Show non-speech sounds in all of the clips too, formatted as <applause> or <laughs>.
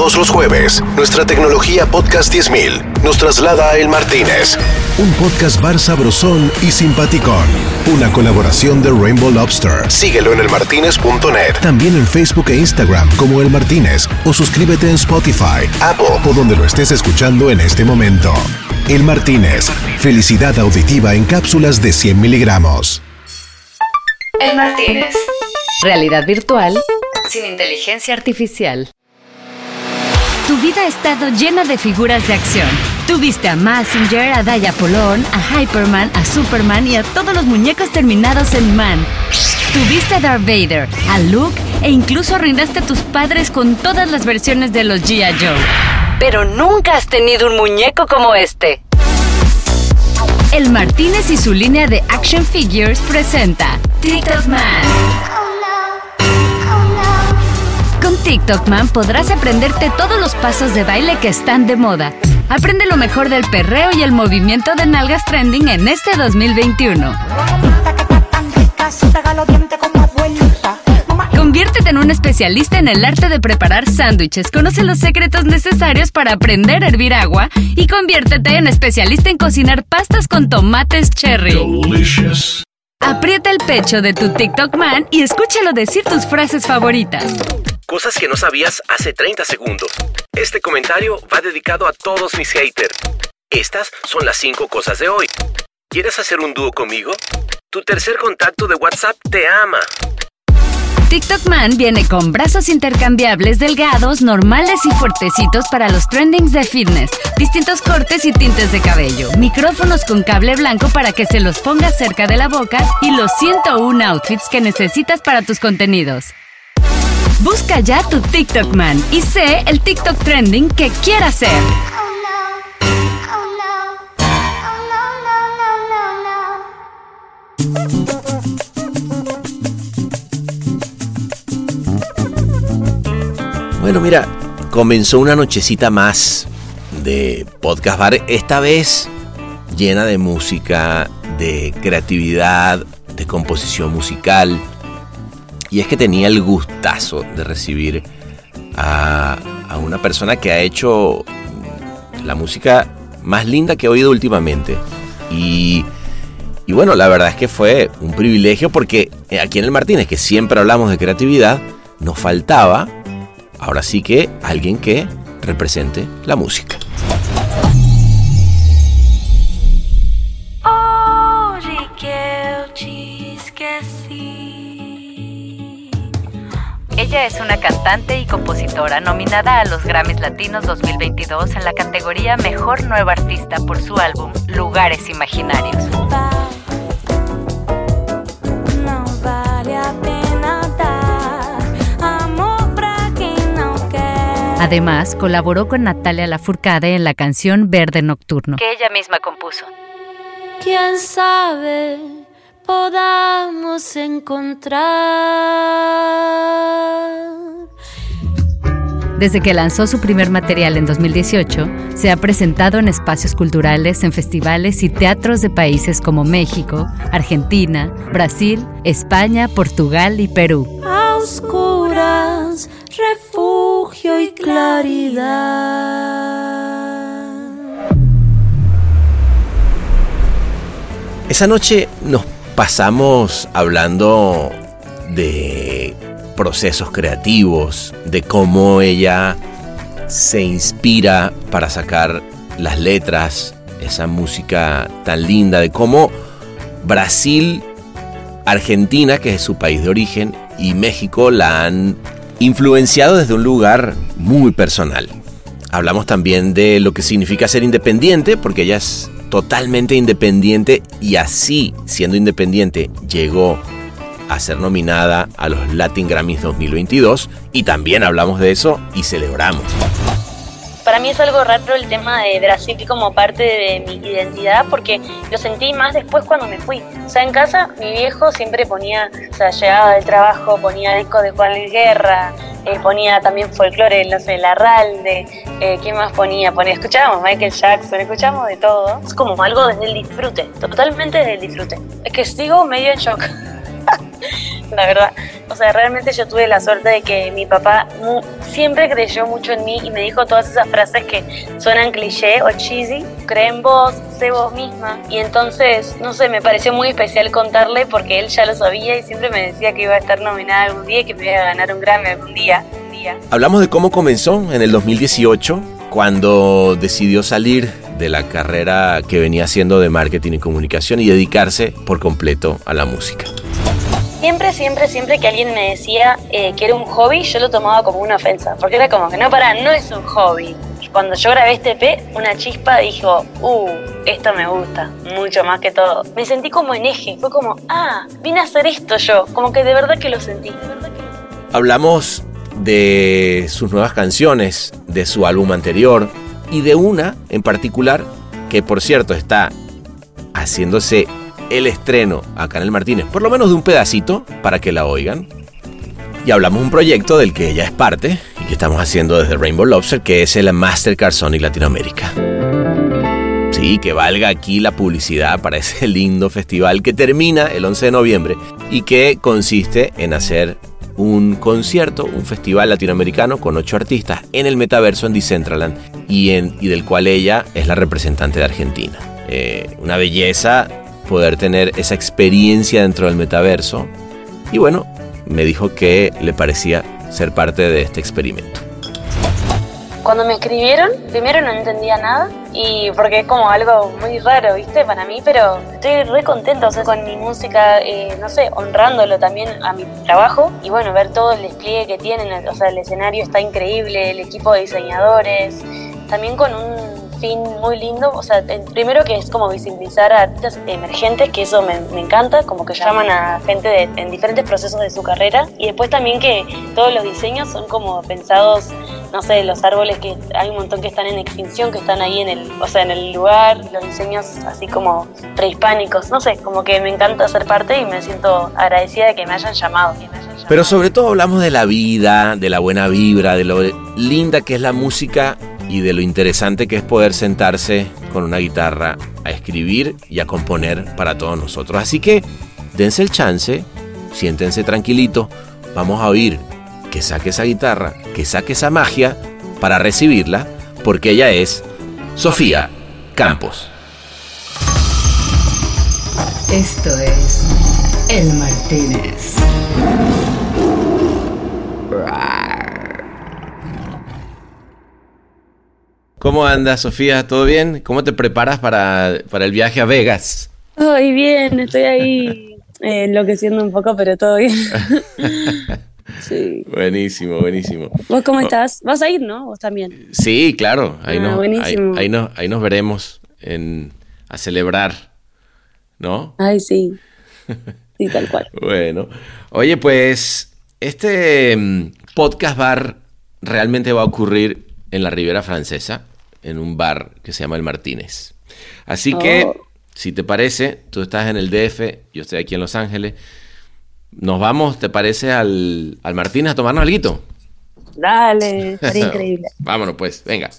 Todos los jueves, nuestra tecnología Podcast 10000 nos traslada a El Martínez. Un podcast bar sabrosón y simpaticón. Una colaboración de Rainbow Lobster. Síguelo en elmartinez.net. También en Facebook e Instagram como El Martínez. O suscríbete en Spotify, Apple o donde lo estés escuchando en este momento. El Martínez. Felicidad auditiva en cápsulas de 100 miligramos. El Martínez. Realidad virtual sin inteligencia artificial. Tu vida ha estado llena de figuras de acción. Tuviste a Messenger, a Daya Polón, a Hyperman, a Superman y a todos los muñecos terminados en Man. Tuviste a Darth Vader, a Luke e incluso arruinaste a tus padres con todas las versiones de los G.I. Joe. Pero nunca has tenido un muñeco como este. El Martínez y su línea de action figures presenta TikTok Man. TikTok Man podrás aprenderte todos los pasos de baile que están de moda. Aprende lo mejor del perreo y el movimiento de nalgas trending en este 2021. Conviértete en un especialista en el arte de preparar sándwiches. Conoce los secretos necesarios para aprender a hervir agua y conviértete en especialista en cocinar pastas con tomates cherry. Aprieta el pecho de tu TikTok man y escúchalo decir tus frases favoritas. Cosas que no sabías hace 30 segundos. Este comentario va dedicado a todos mis haters. Estas son las 5 cosas de hoy. ¿Quieres hacer un dúo conmigo? Tu tercer contacto de WhatsApp te ama. TikTok Man viene con brazos intercambiables delgados, normales y fuertecitos para los trendings de fitness, distintos cortes y tintes de cabello, micrófonos con cable blanco para que se los pongas cerca de la boca y los 101 outfits que necesitas para tus contenidos. Busca ya tu TikTok Man y sé el TikTok trending que quieras ser. Bueno, mira, comenzó una nochecita más de Podcast Bar, esta vez llena de música, de creatividad, de composición musical y es que tenía el gustazo de recibir a, una persona que ha hecho la música más linda que he oído últimamente. Y, y bueno, la verdad es que fue un privilegio porque aquí en el Martínez, que siempre hablamos de creatividad, nos faltaba, ahora sí que, alguien que represente la música. Ella es una cantante y compositora nominada a los Grammys Latinos 2022 en la categoría Mejor Nueva Artista por su álbum Lugares Imaginarios. Además, colaboró con Natalia Lafourcade en la canción Verde Nocturno, que ella misma compuso. ¿Quién sabe? podamos encontrar. Desde que lanzó su primer material en 2018, se ha presentado en espacios culturales, en festivales y teatros de países como México, Argentina, Brasil, España, Portugal y Perú. A oscuras, y claridad. Esa noche nos pasamos hablando de procesos creativos, de cómo ella se inspira para sacar las letras, esa música tan linda, de cómo Brasil, Argentina, que es su país de origen, y México la han influenciado desde un lugar muy personal. Hablamos también de lo que significa ser independiente, porque ella es totalmente independiente y así, siendo independiente, llegó a ser nominada a los Latin Grammys 2022 y también hablamos de eso y celebramos. Para mí es algo raro el tema de Brasil como parte de mi identidad porque lo sentí más después cuando me fui. O sea, en casa mi viejo siempre ponía, o sea, llegaba del trabajo, ponía discos de Juan Luis Guerra, eh, ponía también folclore, no sé, la Ralde, eh, ¿qué más ponía? Ponía, escuchábamos Michael Jackson, escuchamos de todo. Es como algo desde el disfrute, totalmente desde el disfrute. Es que sigo medio en shock, <laughs> la verdad. O sea, realmente yo tuve la suerte de que mi papá siempre creyó mucho en mí y me dijo todas esas frases que suenan cliché o cheesy. Cree en vos, sé vos misma. Y entonces, no sé, me pareció muy especial contarle porque él ya lo sabía y siempre me decía que iba a estar nominada algún día y que me iba a ganar un Grammy algún día. Un día. Hablamos de cómo comenzó en el 2018 cuando decidió salir de la carrera que venía haciendo de marketing y comunicación y dedicarse por completo a la música. Siempre, siempre, siempre que alguien me decía eh, que era un hobby, yo lo tomaba como una ofensa, porque era como que no, para, no es un hobby. Cuando yo grabé este P, una chispa dijo, uh, esto me gusta, mucho más que todo. Me sentí como en eje, fue como, ah, vine a hacer esto yo, como que de verdad que lo sentí. Hablamos de sus nuevas canciones, de su álbum anterior, y de una en particular que por cierto está haciéndose el estreno acá en el Martínez, por lo menos de un pedacito para que la oigan. Y hablamos de un proyecto del que ella es parte y que estamos haciendo desde Rainbow Lobster, que es el Mastercard Sonic Latinoamérica. Sí, que valga aquí la publicidad para ese lindo festival que termina el 11 de noviembre y que consiste en hacer un concierto, un festival latinoamericano con ocho artistas en el metaverso en Decentraland y, en, y del cual ella es la representante de Argentina. Eh, una belleza poder tener esa experiencia dentro del metaverso y bueno, me dijo que le parecía ser parte de este experimento. Cuando me escribieron, primero no entendía nada y porque es como algo muy raro, ¿viste? Para mí, pero estoy re contenta, con mi música, eh, no sé, honrándolo también a mi trabajo y bueno, ver todo el despliegue que tienen, o sea, el escenario está increíble, el equipo de diseñadores, también con un fin muy lindo. O sea, primero que es como visibilizar a artistas emergentes, que eso me, encanta, como que llaman a gente en diferentes procesos de su carrera. Y después también que todos los diseños son como pensados, no sé, los árboles que hay un montón que están en extinción, que están ahí en el, o sea, en el lugar, los diseños así como prehispánicos. No sé, como que me encanta ser parte y me siento agradecida de que me hayan llamado. Pero sobre todo hablamos de la vida, de la buena vibra, de lo linda que es la música y de lo interesante que es poder sentarse con una guitarra a escribir y a componer para todos nosotros. Así que dense el chance, siéntense tranquilito, vamos a oír que saque esa guitarra, que saque esa magia para recibirla, porque ella es Sofía Campos. Esto es El Martínez. ¿Cómo andas, Sofía? ¿Todo bien? ¿Cómo te preparas para, el viaje a Vegas? Ay, bien, estoy ahí eh, enloqueciendo un poco, pero todo bien. <laughs> sí. Buenísimo, buenísimo. ¿Vos cómo oh. estás? ¿Vas a ir, no? ¿Vos también? Sí, claro. Ahí, ah, nos, ahí, ahí, nos veremos en, a celebrar, ¿no? Ay, sí. <laughs> Sí, tal cual. bueno. Oye, pues este mm, podcast bar realmente va a ocurrir en la Ribera Francesa en un bar que se llama El Martínez. Así que, oh. si te parece, tú estás en el DF, yo estoy aquí en Los Ángeles. Nos vamos, ¿te parece, al, al Martínez a tomarnos algo? Dale, estaría <laughs> increíble. Vámonos pues, venga.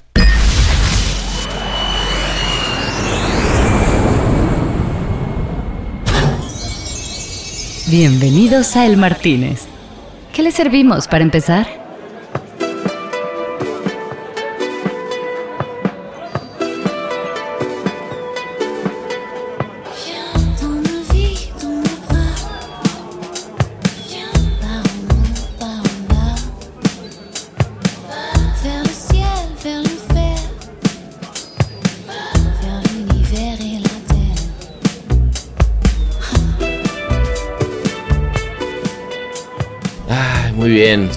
Bienvenidos a El Martínez. ¿Qué le servimos para empezar?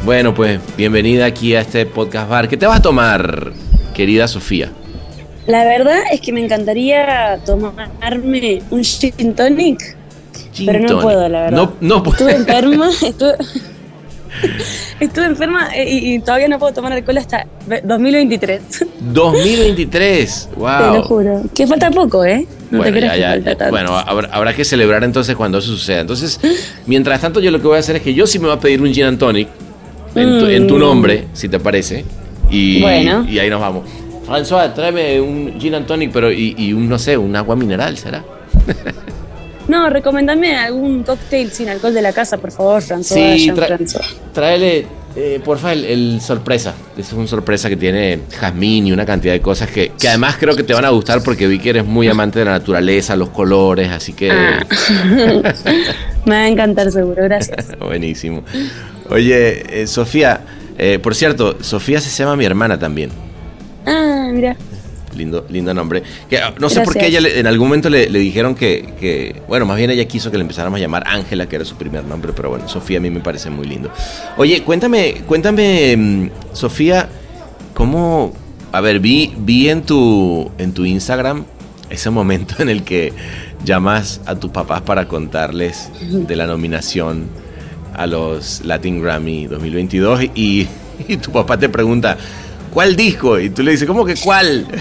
Bueno, pues bienvenida aquí a este podcast bar. ¿Qué te vas a tomar, querida Sofía? La verdad es que me encantaría tomarme un gin tonic, pero no puedo, la verdad. No, no Estuve enferma, <laughs> estuve, estuve enferma eh, y, todavía no puedo tomar alcohol hasta 2023. 2023, wow. Te lo juro. Que falta poco, ¿eh? bueno, habrá, que celebrar entonces cuando eso suceda. Entonces, mientras tanto, yo lo que voy a hacer es que yo sí me voy a pedir un gin and tonic en tu, mm. nombre, si te parece. Y, bueno. y ahí nos vamos. François, tráeme un gin and tonic, pero y, un, no sé, un agua mineral, ¿será? <laughs> No, recomendame algún cóctel sin alcohol de la casa, por favor, François. Sí, tra- François. tráele, eh, porfa, el, el sorpresa. Es un sorpresa que tiene jazmín y una cantidad de cosas que, que además creo que te van a gustar porque vi que eres muy amante de la naturaleza, los colores, así que Ah. <laughs> Me va a encantar seguro, gracias. <laughs> buenísimo. Oye, eh, Sofía, eh, por cierto, Sofía se llama mi hermana también. Ah, mira. Lindo, lindo nombre. Que, ah, no sé por qué ella le- en algún momento le, le dijeron que, que- bueno, más bien ella quiso que le empezáramos a llamar Ángela, que era su primer nombre, pero bueno, Sofía a mí me parece muy lindo. Oye, cuéntame, cuéntame, mm, Sofía, cómo, a ver, vi, vi en tu, en tu Instagram ese momento en el que llamas a tus papás para contarles de la nominación a los Latin Grammy 2022 y, <laughs> y tu papá te pregunta, ¿cuál disco? Y tú le dices, ¿cómo que cuál? <laughs>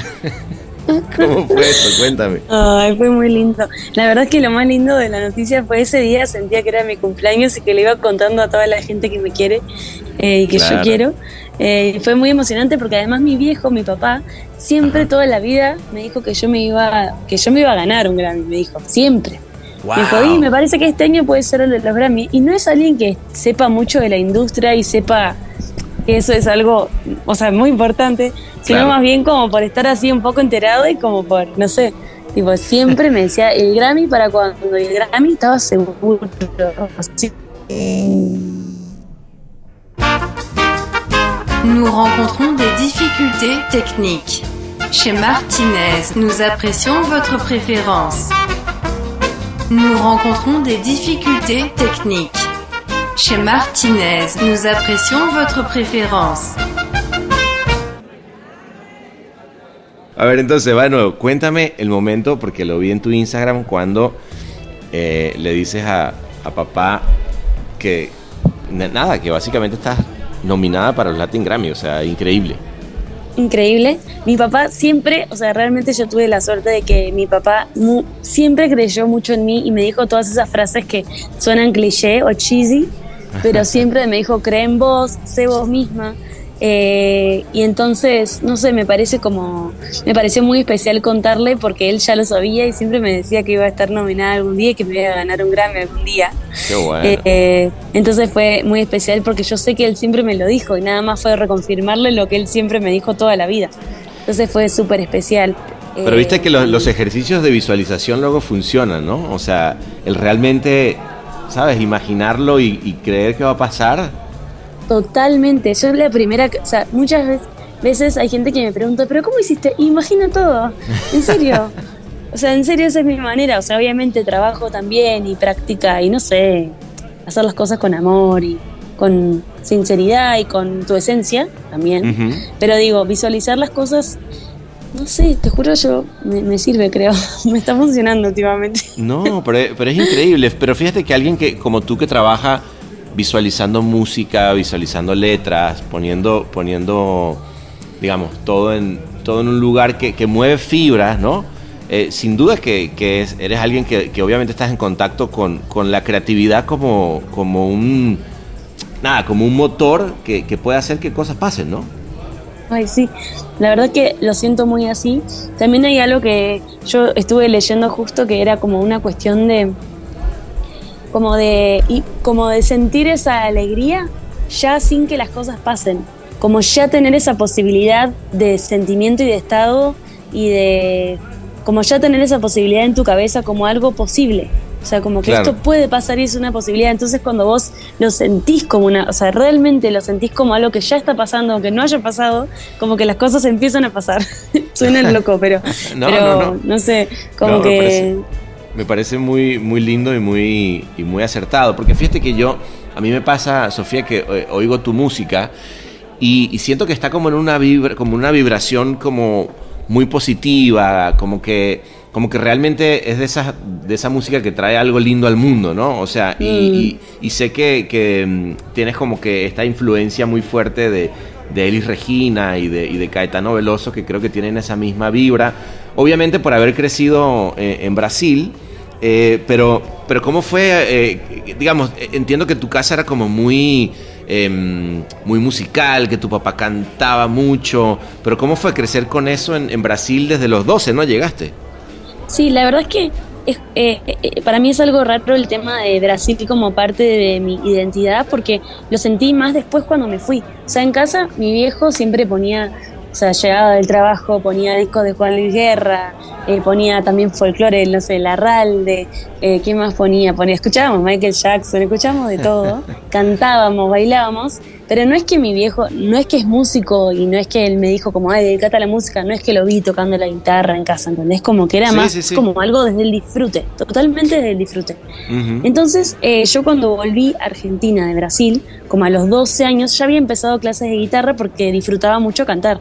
¿Cómo fue eso? Cuéntame. Ay, fue muy lindo. La verdad es que lo más lindo de la noticia fue ese día, sentía que era mi cumpleaños y que le iba contando a toda la gente que me quiere eh, y que Claro. yo quiero. Eh, fue muy emocionante porque además mi viejo, mi papá, siempre toda la vida me dijo que yo me iba, que yo me iba a ganar un Grammy, me dijo, siempre. Wow. Me dijo, y me parece que este año puede ser el de los Grammy. Y no es alguien que sepa mucho de la industria y sepa que eso es algo, o sea, muy importante, sino Claro. más bien como por estar así un poco enterado y como por, no sé, tipo, siempre me decía el Grammy para cuando el Grammy estaba seguro. Así. Nous rencontrons des difficultés techniques. Chez Martinez, nous apprécions votre préférence. Nous rencontrons des difficultés techniques. Chez Martinez, nous apprécions votre préférence. A ver, entonces, va de nuevo, cuéntame el momento, porque lo vi en tu Instagram, cuando eh, le dices a, a papá que, na- nada, que básicamente estás nominada para los Latin Grammy, o sea, increíble. Increíble. Mi papá siempre, o sea, realmente yo tuve la suerte de que mi papá mu- siempre creyó mucho en mí y me dijo todas esas frases que suenan cliché o cheesy, pero <laughs> siempre me dijo, cree en vos, sé vos misma. Eh, y entonces, no sé, me parece como, me pareció muy especial contarle porque él ya lo sabía y siempre me decía que iba a estar nominada algún día y que me iba a ganar un Grammy algún día. Qué bueno. Eh, entonces fue muy especial porque yo sé que él siempre me lo dijo y nada más fue reconfirmarle lo que él siempre me dijo toda la vida. Entonces fue súper especial. Pero Eh, viste que los, los ejercicios de visualización luego funcionan, ¿no? O sea, el realmente, ¿sabes? Imaginarlo y, y creer que va a pasar. Totalmente. Yo la primera, o sea, muchas veces, veces hay gente que me pregunta, pero ¿cómo hiciste? Imagina todo. En serio. o sea, en serio esa es mi manera. O sea, obviamente trabajo también y práctica y no sé, hacer las cosas con amor y con sinceridad y con tu esencia también. Pero digo, visualizar las cosas, no sé, te juro yo, me, me sirve, creo. <laughs> me está funcionando últimamente. No, pero, pero es increíble. Pero fíjate que alguien que como tú que trabaja visualizando música, visualizando letras, poniendo, poniendo, digamos, todo en, todo en un lugar que, que mueve fibras, ¿no? Eh, sin duda que, que es- eres alguien que, que obviamente estás en contacto con, con la creatividad como, como un nada, como un motor que, que puede hacer que cosas pasen, ¿no? Ay, sí, la verdad que lo siento muy así. También hay algo que yo estuve leyendo justo que era como una cuestión de como de y como de sentir esa alegría ya sin que las cosas pasen, como ya tener esa posibilidad de sentimiento y de estado y de como ya tener esa posibilidad en tu cabeza como algo posible. O sea, como que Claro. esto puede pasar y es una posibilidad. Entonces, cuando vos lo sentís como una, o sea, realmente lo sentís como algo que ya está pasando, aunque no haya pasado, como que las cosas empiezan a pasar. <laughs> Suena loco, pero <laughs> No, pero, no, no. sé, como No, que Me parece muy, muy lindo y muy, y muy acertado. Porque fíjate que yo, a mí me pasa, Sofía, que eh, oigo tu música y, y siento que está como en una vibra, como una vibración como muy positiva, como que, como que realmente es de esa, de esa música que trae algo lindo al mundo, ¿no? O sea, y, y- y sé que, que, mm, tienes como que esta influencia muy fuerte de, de Elis Regina y de, y de Caetano Veloso, que creo que tienen esa misma vibra. Obviamente por haber crecido eh, en Brasil, eh, pero, pero ¿cómo fue? eh, digamos, eh, entiendo que tu casa era como muy, em, muy musical, que tu papá cantaba mucho, pero ¿cómo fue crecer con eso en, en Brasil desde los 12, no llegaste? Sí, la verdad es que es, eh, eh, para mí es algo raro el tema de Brasil como parte de mi identidad porque lo sentí más después cuando me fui. O sea, en casa mi viejo siempre ponía o sea, llegaba del trabajo, ponía discos de Juan Luis Guerra, eh, ponía también folclore, no sé, Larralde, eh, ¿qué más ponía? ponía? Escuchábamos Michael Jackson, escuchábamos de todo, <laughs> cantábamos, bailábamos, pero no es que mi viejo, no es que es músico y no es que él me dijo como, ay, dedicate a la música, no es que lo vi tocando la guitarra en casa, ¿entendés? Como que era más como algo desde el disfrute, totalmente desde el disfrute. Entonces, eh, yo cuando volví a Argentina de Brasil, como a los 12 años, ya había empezado clases de guitarra porque disfrutaba mucho cantar.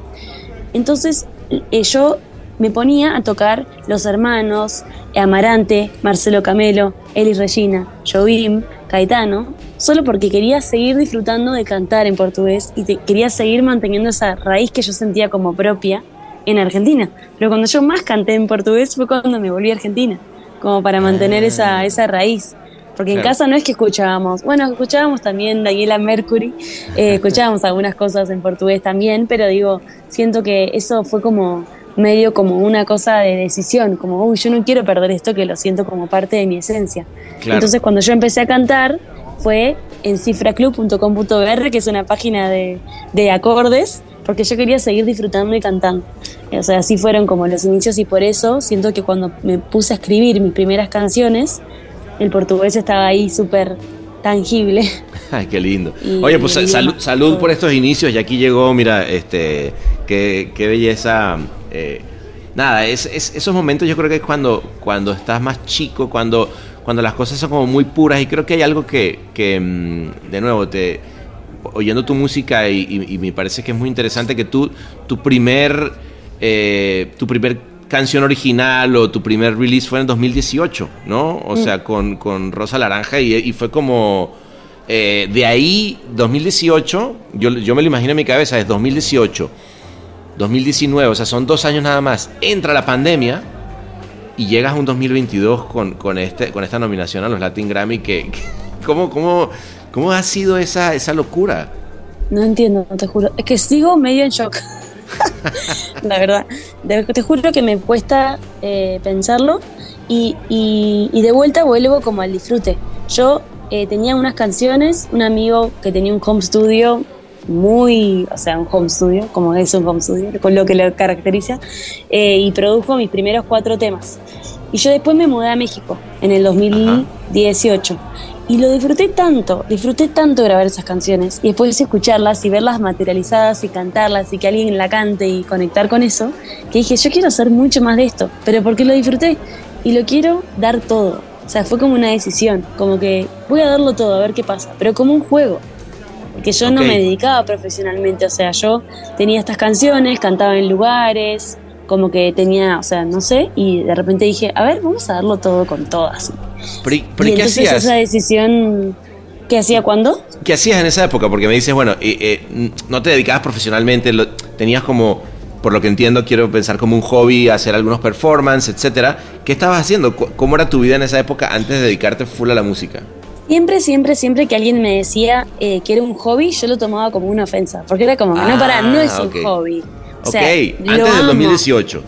Entonces eh, yo me ponía a tocar Los Hermanos, Amarante, Marcelo Camelo, Eli Regina, Jovim, Caetano, solo porque quería seguir disfrutando de cantar en portugués y quería seguir manteniendo esa raíz que yo sentía como propia en Argentina. Pero cuando yo más canté en portugués fue cuando me volví a Argentina, como para mantener esa, ah. esa raíz. Porque en casa no es que escuchábamos, bueno, escuchábamos también Daniela Mercury, eh, <laughs> escuchábamos algunas cosas en portugués también, pero digo, siento que eso fue como medio como una cosa de decisión, como, uy, yo no quiero perder esto que lo siento como parte de mi esencia. Entonces cuando yo empecé a cantar fue en cifraclub.com.br, que es una página de, de acordes, porque yo quería seguir disfrutando y cantando. O sea, así fueron como los inicios y por eso siento que cuando me puse a escribir mis primeras canciones, el portugués estaba ahí súper tangible. <laughs> Ay, qué lindo. <laughs> Oye, pues salud, por estos inicios y aquí llegó, mira, este, qué, qué belleza. Eh, nada, es, esos momentos yo creo que es cuando, cuando estás más chico, cuando, cuando las cosas son como muy puras y creo que hay algo que, que mm, de nuevo, te oyendo tu música y, me parece que es muy interesante que tú, tu primer, eh, tu primer canción original o tu primer release fue en 2018, ¿no? O sea, mm. con, con, Rosa Laranja y, fue como... Eh, de ahí, 2018, yo, yo me lo imagino en mi cabeza, es 2018, 2019, o sea, son dos años nada más. Entra la pandemia y llegas a un 2022 con, con, este, con esta nominación a los Latin Grammy. Que, <laughs> ¿cómo, cómo, ¿Cómo ha sido esa, esa locura? No entiendo, te juro. Es que sigo medio en shock. <laughs> la verdad. te juro que me cuesta eh, pensarlo y, de vuelta vuelvo como al disfrute. Yo eh, tenía unas canciones, un amigo que tenía un home studio muy, o sea, un home studio, como es un home studio, con lo que lo caracteriza, eh, y produjo mis primeros cuatro temas. Y yo después me mudé a México en el 2018. Y lo disfruté tanto, disfruté tanto grabar esas canciones y después escucharlas y verlas materializadas y cantarlas y que alguien la cante y conectar con eso, que dije, yo quiero hacer mucho más de esto, pero porque lo disfruté y lo quiero dar todo. O sea, fue como una decisión, como que voy a darlo todo, a ver qué pasa, pero como un juego. Porque yo no me dedicaba profesionalmente, o sea, yo tenía estas canciones, cantaba en lugares, como que tenía, o sea, no sé, y de repente dije, a ver, vamos a darlo todo con todas. Pero, y entonces esa decisión, ¿qué hacía cuándo? ¿Qué hacías en esa época? Porque me dices, bueno, eh, no te dedicabas profesionalmente, tenías como, por lo que entiendo, quiero pensar como un hobby, hacer algunos performances, etcétera. ¿Qué estabas haciendo? ¿Cómo era tu vida en esa época antes de dedicarte full a la música? Siempre, siempre, siempre que alguien me decía eh, que era un hobby, yo lo tomaba como una ofensa. Porque era como, no, para, no es un ah, hobby ok, antes del 2018.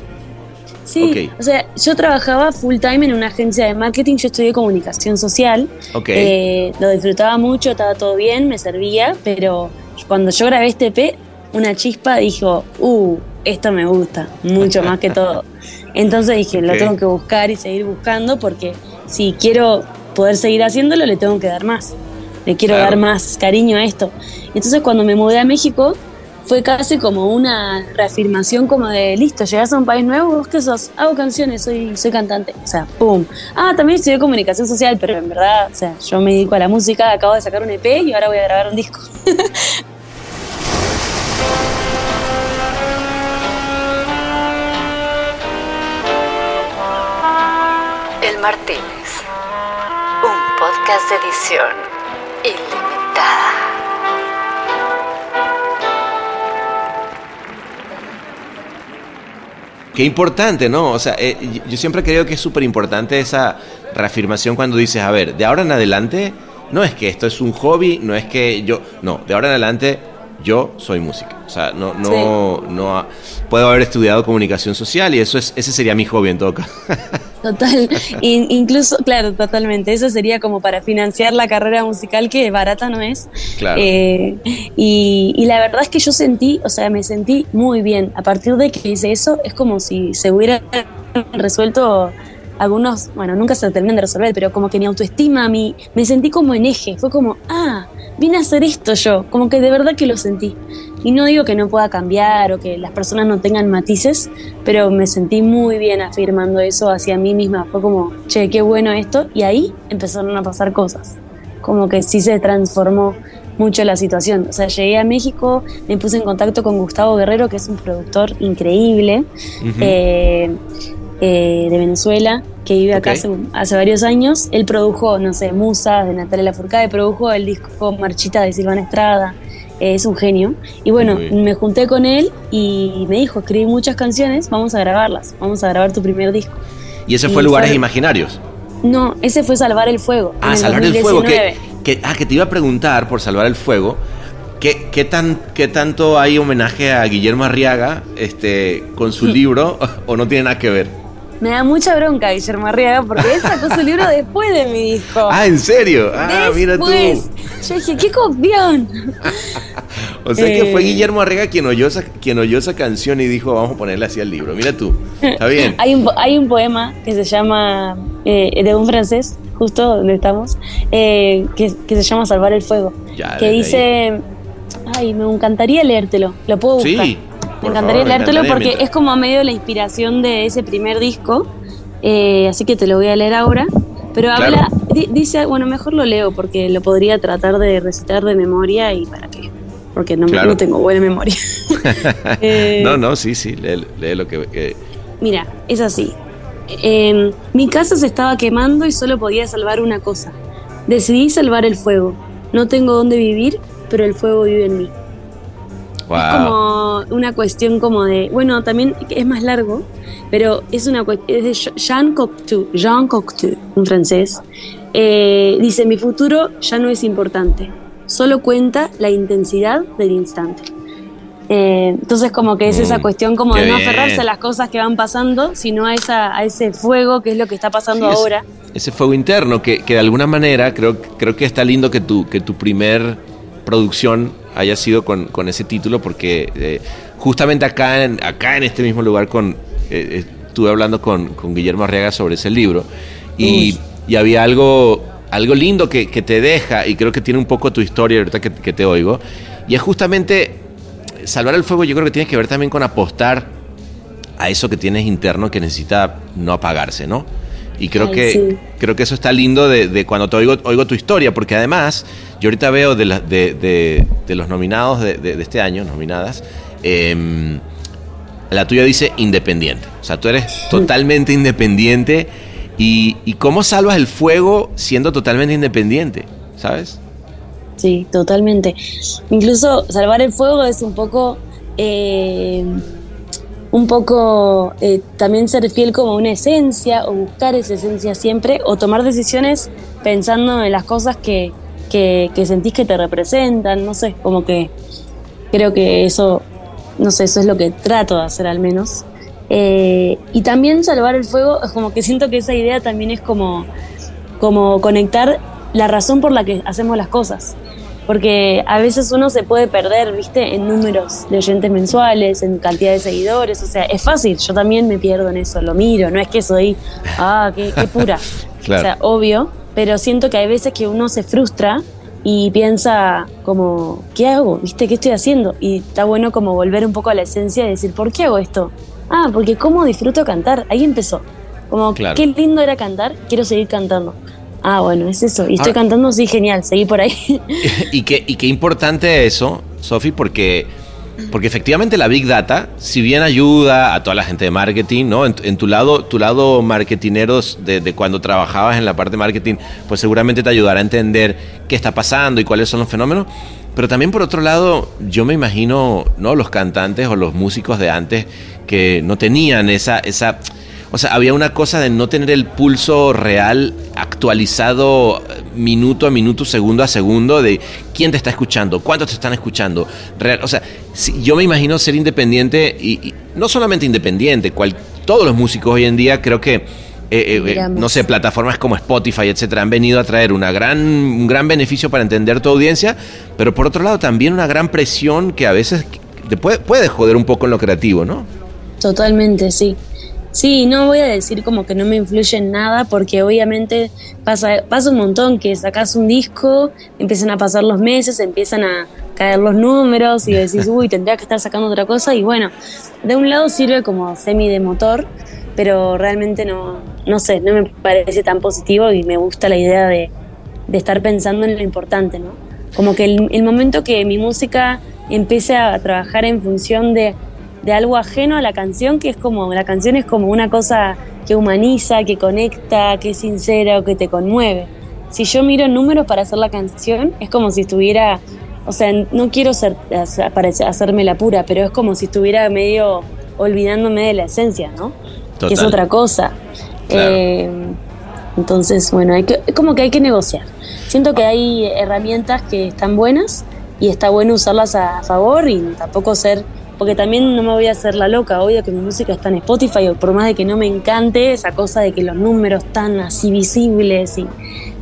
Sí, o sea, yo trabajaba full time en una agencia de marketing, yo estudié comunicación social, okay. Eh, lo disfrutaba mucho, estaba todo bien, me servía, pero cuando yo grabé este EP, una chispa dijo, uh, esto me gusta, mucho más que <laughs> todo. Entonces dije, lo tengo que buscar y seguir buscando porque si quiero poder seguir haciéndolo, le tengo que dar más. Le quiero dar más cariño a esto. Entonces cuando me mudé a México, fue casi como una reafirmación como de, listo, llegas a un país nuevo, ¿vos qué sos? Hago canciones, soy, soy cantante. O sea, ¡pum! Ah, también estudié comunicación social, pero en verdad, o sea, yo me dedico a la música, acabo de sacar un EP y ahora voy a grabar un disco. <laughs> El Martínez, un de edición ilimitada. Qué importante, ¿no? O sea, eh, yo siempre creo que es súper importante esa reafirmación cuando dices, a ver, de ahora en adelante, no es que esto es un hobby, no es que yo, no, de ahora en adelante yo soy música. O sea, no, no, no puedo haber estudiado comunicación social y eso es, ese sería mi hobby en todo caso. <laughs> Total, incluso, claro, totalmente. Eso sería como para financiar la carrera musical que barata no es. Claro. Eh, y, y, la verdad es que yo sentí, o sea, me sentí muy bien. A partir de que hice eso, es como si se hubiera resuelto algunos, bueno, nunca se terminan de resolver, pero como que mi autoestima, mi, me sentí como en eje. Fue como, ah, vine a hacer esto yo, como que de verdad que lo sentí. Y no digo que no pueda cambiar o que las personas no tengan matices, pero me sentí muy bien afirmando eso hacia mí misma. Fue como, che, qué bueno esto. Y ahí empezaron a pasar cosas. Como que sí se transformó mucho la situación. O sea, llegué a México, me puse en contacto con Gustavo Guerrero, que es un productor increíble eh, eh, de Venezuela, que vive acá hace, varios años. Él produjo, no sé, Musas de Natalia Lafourcade, produjo el disco Marchita de Silvana Estrada. Eh, es un genio. Y bueno, me junté con él y me dijo, escribí muchas canciones, vamos a grabarlas, vamos a grabar tu primer disco. ¿Y ese fue Lugares Imaginarios? No, ese fue Salvar el Fuego. Ah, Salvar el Fuego. Que, ah, que te iba a preguntar por Salvar el Fuego. ¿Qué, qué, tan, ¿Qué tanto hay homenaje a Guillermo Arriaga este, con su <laughs> libro o no tiene nada que ver? Me da mucha bronca Guillermo Arriaga porque él sacó su libro después de mi disco. <laughs> Ah, ¿en serio? Ah, mira tú. Yo dije, qué copión. <laughs> o sea que fue eh. Guillermo Arriaga quien oyó, esa, quien oyó esa canción y dijo, vamos a ponerla así al libro. Mira tú. Está bien. <laughs> hay, un, hay un poema que se llama, eh, de un francés, justo donde estamos, eh, que, se llama Salvar el Fuego. que dice, ay, me encantaría leértelo. Lo puedo buscar. Sí. Me encantaría leértelo porque es como medio la inspiración de ese primer disco. Eh, así que te lo voy a leer ahora. Pero habla, dice, bueno, mejor lo leo porque lo podría tratar de recitar de memoria y para qué. Porque no, no tengo buena memoria. <laughs> <laughs> Eh, no, no, sí, sí, lee, lo que. Mira, es así. Mi casa se estaba quemando y solo podía salvar una cosa. Decidí salvar el fuego. No tengo dónde vivir, pero el fuego vive en mí. Es como una cuestión como de, bueno, también es más largo, pero es una es de Jean Cocteau, Jean Cocteau, un francés. Eh, dice, mi futuro ya no es importante, solo cuenta la intensidad del instante. Eh, entonces como que es esa mm, cuestión como de no aferrarse a las cosas que van pasando, sino a, esa, a ese fuego que es lo que está pasando ahora. Ese, fuego interno que, que, de alguna manera creo, creo que está lindo que tu, que tu primer producción haya sido con, con ese título, porque eh, justamente acá en, acá en este mismo lugar con, eh, eh, estuve hablando con, con, Guillermo Arriaga sobre ese libro y, y había algo, algo lindo que, que, te deja y creo que tiene un poco tu historia ahorita que, que te oigo. Y es justamente salvar el fuego yo creo que tiene que ver también con apostar a eso que tienes interno que necesita no apagarse, ¿no? Y creo que creo que eso está lindo de, cuando te oigo, oigo, tu historia, porque además, yo ahorita veo de, de, de los nominados de, este año, nominadas, em, la tuya dice independiente. O sea, tú eres totalmente independiente. Y, y, cómo salvas el fuego siendo totalmente independiente? ¿Sabes? Sí, totalmente. Incluso salvar el fuego es un poco. Eh, un poco eh, también ser fiel como una esencia o buscar esa esencia siempre o tomar decisiones pensando en las cosas que, que, sentís que te representan, no sé, como que creo que eso, no sé, eso es lo que trato de hacer al menos. Eh, y también salvar el fuego, como que siento que esa idea también es como, como conectar la razón por la que hacemos las cosas porque a veces uno se puede perder, viste, en números de oyentes mensuales, en cantidad de seguidores, o sea, es fácil, yo también me pierdo en eso, lo miro, no es que soy, ah, qué, pura, <laughs> o sea, obvio, pero siento que hay veces que uno se frustra y piensa como, ¿qué hago? ¿Viste? ¿Qué estoy haciendo? Y está bueno como volver un poco a la esencia y decir, ¿por qué hago esto? Ah, porque cómo disfruto cantar, ahí empezó. Como, qué lindo era cantar, quiero seguir cantando. Ah, bueno, es eso. Y estoy ah. cantando, sí, genial, seguí por ahí. <laughs> y, qué, y qué importante eso, Sofi, porque, porque efectivamente la Big Data, si bien ayuda a toda la gente de marketing, ¿no? En, tu lado, tu lado marketineros de, de, cuando trabajabas en la parte de marketing, pues seguramente te ayudará a entender qué está pasando y cuáles son los fenómenos. Pero también por otro lado, yo me imagino, ¿no? Los cantantes o los músicos de antes que no tenían esa, esa o sea, había una cosa de no tener el pulso real actualizado eh, minuto a minuto, segundo a segundo, de quién te está escuchando, cuántos te están escuchando. Real, o sea, si, yo me imagino ser independiente y, y no solamente independiente, cual, todos los músicos hoy en día creo que eh, eh, eh, no sé, plataformas como Spotify, etcétera, han venido a traer una gran, un gran beneficio para entender tu audiencia, pero por otro lado también una gran presión que a veces te puede, puede joder un poco en lo creativo, ¿no? Totalmente, sí. Sí, no voy a decir como que no me influye en nada, porque obviamente pasa, pasa un montón que sacas un disco, empiezan a pasar los meses, empiezan a caer los números y decís, uy, tendría que estar sacando otra cosa. Y bueno, de un lado sirve como semi de motor, pero realmente no, no sé, no me parece tan positivo y me gusta la idea de, de estar pensando en lo importante, ¿no? Como que el, el, momento que mi música empiece a trabajar en función de, de algo ajeno a la canción, que es como, la canción es como una cosa que humaniza, que conecta, que es sincera o que te conmueve. Si yo miro números para hacer la canción, es como si estuviera, o sea, no quiero ser, para hacerme la pura, pero es como si estuviera medio olvidándome de la esencia, ¿no? Total. que es otra cosa. Claro. Eh, entonces, bueno, hay que, como que hay que negociar. Siento que hay herramientas que están buenas y está bueno usarlas a favor y tampoco ser, porque también no me voy a hacer la loca, obvio que mi música está en Spotify, por más de que no me encante esa cosa de que los números están así visibles, y,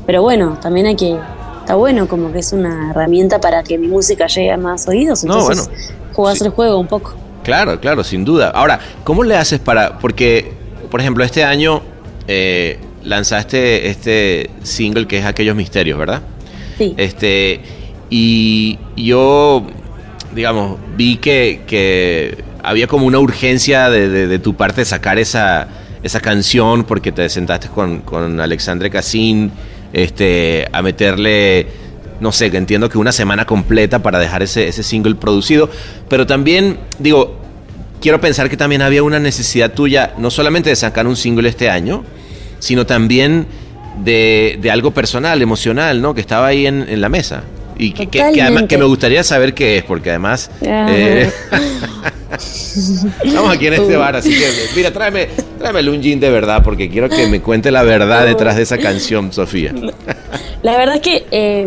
pero bueno, también hay que, está bueno como que es una herramienta para que mi música llegue a más oídos, entonces no, bueno, jugás sí. el juego un poco. Claro, claro, sin duda. Ahora, ¿cómo le haces para...? Porque, por ejemplo, este año eh, lanzaste este single que es Aquellos Misterios, ¿verdad? Sí. Este, y yo, digamos, vi que, que había como una urgencia de, de, de, tu parte de sacar esa, esa canción porque te sentaste con, con Alexandre Cassin este, a meterle no sé, entiendo que una semana completa para dejar ese, ese single producido, pero también, digo, quiero pensar que también había una necesidad tuya, no solamente de sacar un single este año, sino también de, de algo personal, emocional, ¿no? Que estaba ahí en, en la mesa. Y que, que, que, además, que, me gustaría saber qué es, porque además... Eh, <laughs> estamos aquí en este bar, así que mira, tráeme, tráeme un gin de verdad, porque quiero que me cuente la verdad detrás de esa canción, Sofía. <laughs> La verdad es que eh,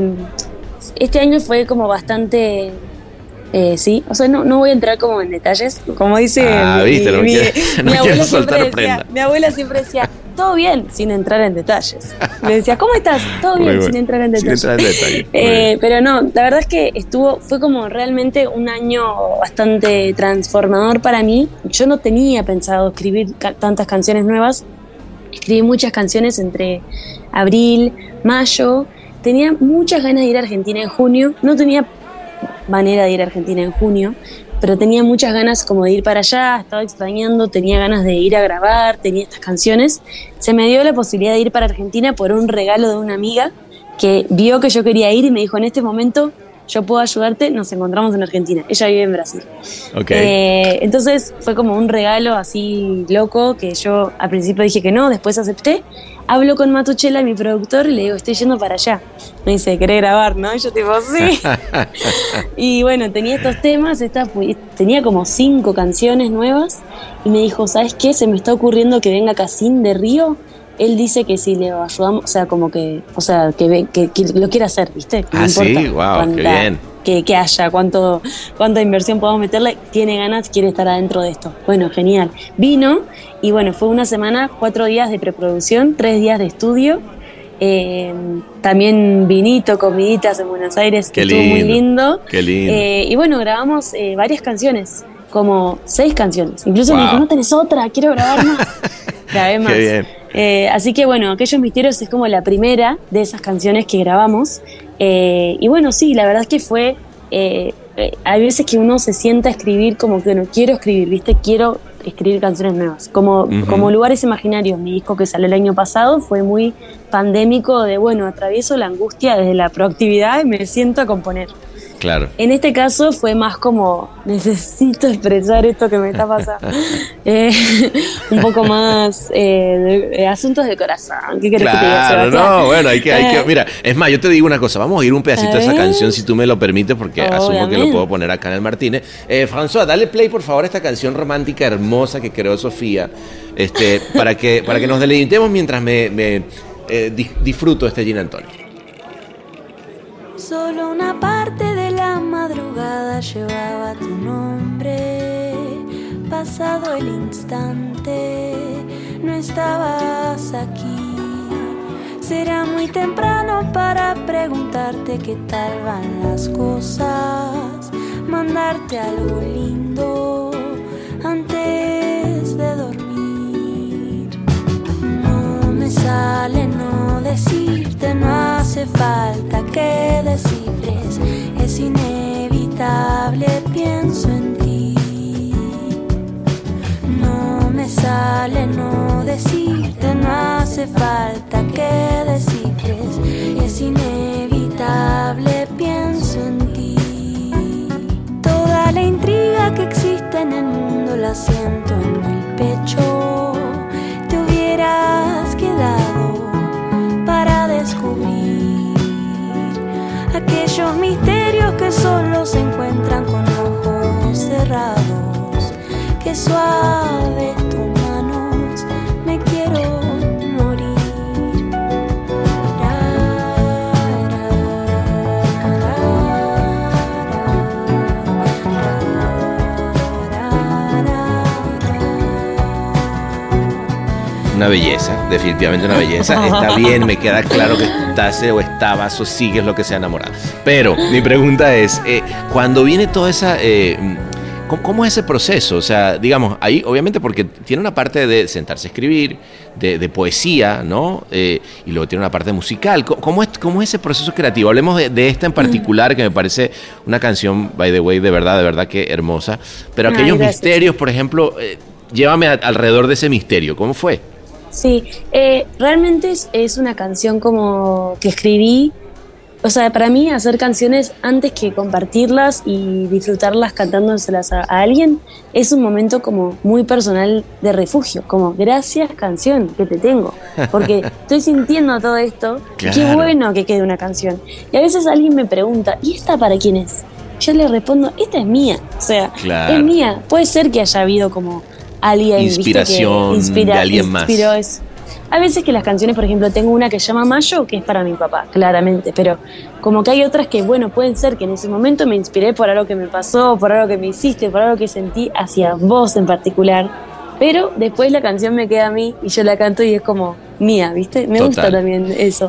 este año fue como bastante... Eh, sí, o sea, no, no voy a entrar como en detalles, como dice ah, mi, viste, no mi, quiero, mi, <laughs> no mi quiero abuela siempre decía, prenda. mi abuela siempre decía, todo bien, sin entrar en detalles. Me decía, ¿cómo estás? Todo bien, bueno. sin entrar en detalles. entrar en detalle. <laughs> Eh, pero no, la verdad es que estuvo, fue como realmente un año bastante transformador para mí. Yo no tenía pensado escribir ca- tantas canciones nuevas. Escribí muchas canciones entre abril, mayo. Tenía muchas ganas de ir a Argentina en junio. No tenía manera de ir a Argentina en junio, pero tenía muchas ganas como de ir para allá, estaba extrañando, tenía ganas de ir a grabar, tenía estas canciones. Se me dio la posibilidad de ir para Argentina por un regalo de una amiga que vio que yo quería ir y me dijo, en este momento yo puedo ayudarte, nos encontramos en Argentina. Ella vive en Brasil. Ok. Eh, entonces fue como un regalo así loco que yo al principio dije que no, después acepté. Hablo con Matuchela, mi productor, y le digo, estoy yendo para allá. Me dice, ¿querés grabar? ¿No? Y yo tipo, sí. <laughs> y bueno, tenía estos temas, esta, tenía como cinco canciones nuevas, y me dijo, ¿sabes qué? Se me está ocurriendo que venga Casín de Río. Él dice que si le ayudamos, o sea, como que, o sea, que, ve- que, que lo quiere hacer, ¿viste? Que no Ah, sí, importa guau, qué bien. Que, que haya, cuánto, cuánta inversión podamos meterle, tiene ganas, quiere estar adentro de esto. Bueno, genial. Vino y bueno, fue una semana, cuatro días de preproducción, tres días de estudio. eh, también vinito, comiditas en Buenos Aires, que estuvo muy lindo, qué lindo. Eh, y bueno, grabamos eh, varias canciones, como seis canciones. Incluso me Wow. dijo, no tenés otra, quiero grabar más. <laughs> Grabé más. Qué bien. Eh, así que bueno, Aquellos Misterios es como la primera de esas canciones que grabamos. Eh, y bueno, sí, la verdad es que fue. eh, hay veces que uno se sienta a escribir como que no quiero escribir, ¿viste? Quiero escribir canciones nuevas. Como, como Lugares Imaginarios, mi disco que salió el año pasado, fue muy pandémico de, bueno, atravieso la angustia desde la proactividad y me siento a componer. Claro. En este caso fue más como, necesito expresar esto que me está pasando. <laughs> Eh, <laughs> un poco más eh, de- de asuntos del corazón. ¿Qué querés que te diga, Claro, Sebastián? no, bueno, hay que, hay que, Eh, mira, es más, yo te digo una cosa, vamos a ir un pedacito de esa canción si tú me lo permites, porque asumo que lo puedo poner acá en el Martínez. Eh, François, dale play por favor a esta canción romántica hermosa que creó Sofía, este, para que, para que nos deleitemos mientras me, me, eh, di- disfruto este Gin Antonio. Solo una parte de la madrugada llevaba tu nombre. Pasado el instante, no estabas aquí. Será muy temprano para preguntarte qué tal van las cosas. Mandarte algo lindo antes de dormir. No me sale no decirte, no hace falta que descifres, es inevitable, pienso en ti. No me sale no decirte, no hace falta que descifres, es inevitable, pienso en ti. Toda la intriga que existe en el mundo la siento en el pecho. Te hubieras quedado para descubrir aquellos misterios solo se encuentran con ojos cerrados. Qué suave Una belleza, definitivamente una belleza. Está bien, me queda claro que estás o estabas o sigues lo que sea enamorada. Pero mi pregunta es, eh, cuando viene toda esa... eh, ¿cómo, cómo es ese proceso? O sea, digamos, ahí obviamente porque tiene una parte de sentarse a escribir, de, de poesía, ¿no? Eh, y luego tiene una parte musical. ¿Cómo, es, cómo es ese proceso creativo? Hablemos de, de esta en particular, que me parece una canción, by the way, de verdad, de verdad que hermosa. Pero aquellos misterios, por ejemplo, eh, llévame a- alrededor de ese misterio. ¿Cómo fue? Sí, eh, realmente es, es una canción como que escribí. O sea, para mí hacer canciones antes que compartirlas y disfrutarlas cantándoselas a, a alguien es un momento como muy personal de refugio, como gracias canción que te tengo, porque <laughs> estoy sintiendo todo esto, qué bueno que quede una canción. Y a veces alguien me pregunta, ¿y esta para quién es? Yo le respondo, esta es mía, o sea, Claro. es mía. Puede ser que haya habido como alguien ¿viste? que Inspiración de alguien más. A veces que las canciones, por ejemplo, tengo una que se llama Mayo, que es para mi papá, claramente, pero como que hay otras que, bueno, pueden ser que en ese momento me inspiré por algo que me pasó, por algo que me hiciste, por algo que sentí hacia vos en particular, pero después la canción me queda a mí y yo la canto y es como mía, ¿viste? Me gusta también eso.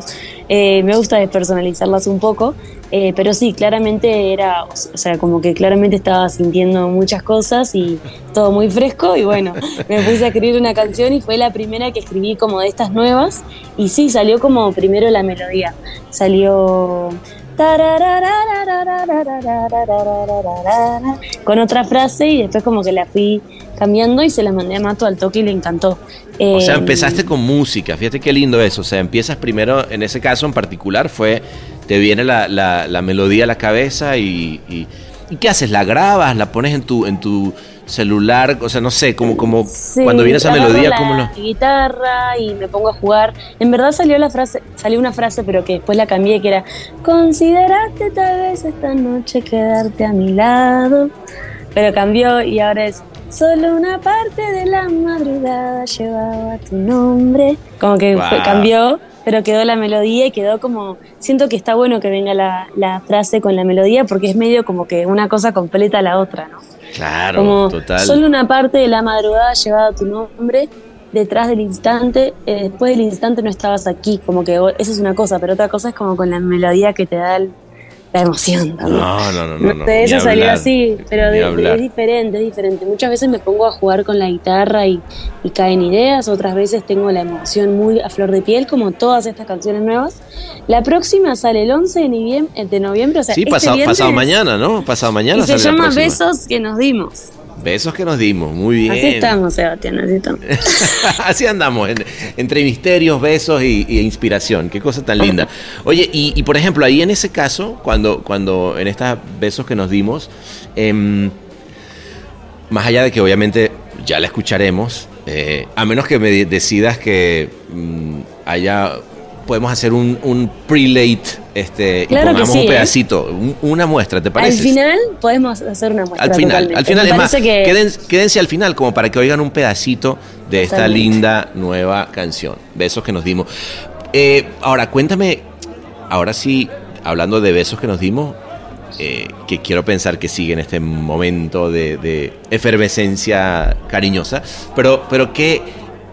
Eh, me gusta despersonalizarlas un poco, eh, pero sí, claramente era, o sea, como que claramente estaba sintiendo muchas cosas y todo muy fresco y bueno, <laughs> me puse a escribir una canción y fue la primera que escribí como de estas nuevas y sí, salió como primero la melodía, salió con otra frase y después como que la fui cambiando y se la mandé a Mato al toque y le encantó. O sea, Eh, empezaste con música, fíjate qué lindo eso. O sea, empiezas primero, en ese caso en particular, fue, te viene la, la- la melodía a la cabeza y, y- ¿y qué haces? ¿La grabas? ¿La pones en tu, en tu celular? O sea, no sé, como, como Sí, cuando viene esa melodía, la ¿cómo lo...? guitarra y me pongo a jugar. En verdad salió la frase, salió una frase, pero que después la cambié, que era consideraste tal vez esta noche quedarte a mi lado. Pero cambió y ahora es solo una parte de la madrugada llevaba tu nombre. Como que fue- cambió, pero quedó la melodía y quedó como. Siento que está bueno que venga la, la frase con la melodía porque es medio como que una cosa completa a la otra, ¿no? Claro, como total. solo una parte de la madrugada llevaba tu nombre detrás del instante, eh, después del instante no estabas aquí, como que eso es una cosa, pero otra cosa es como con la melodía que te da el- la emoción también. No, no, no, no. ni eso salió hablar, así, pero de- de- es diferente, es diferente. Muchas veces me pongo a jugar con la guitarra y, y caen ideas, otras veces tengo la emoción muy a flor de piel, como todas estas canciones nuevas. La próxima sale el 11 de noviembre, de noviembre o sea, Sí, este pasado, viernes, pasado mañana, ¿no? Pasado mañana y se sale la llama próxima. Besos que nos dimos. Besos que nos dimos, muy bien. Así estamos, Sebastián, así estamos. <laughs> Así andamos, en- entre misterios, besos y, y inspiración. Qué cosa tan linda. Oye, y, y por ejemplo, ahí en ese caso, cuando, cuando en estos besos que nos dimos, em, más allá de que obviamente ya la escucharemos, eh, a menos que me de- decidas que mm, haya podemos hacer un, un pre-late este, y Claro pongamos sí, un ¿eh? pedacito, un- una muestra, ¿te parece? Al final podemos hacer una muestra. Al final, totalmente. al final, es más, que quédense, quédense al final como para que oigan un pedacito de esta Totalmente. linda nueva canción. Besos que nos dimos. Eh, ahora, cuéntame, ahora sí, hablando de besos que nos dimos, eh, que quiero pensar que sigue en este momento de, de efervescencia cariñosa, pero, pero que,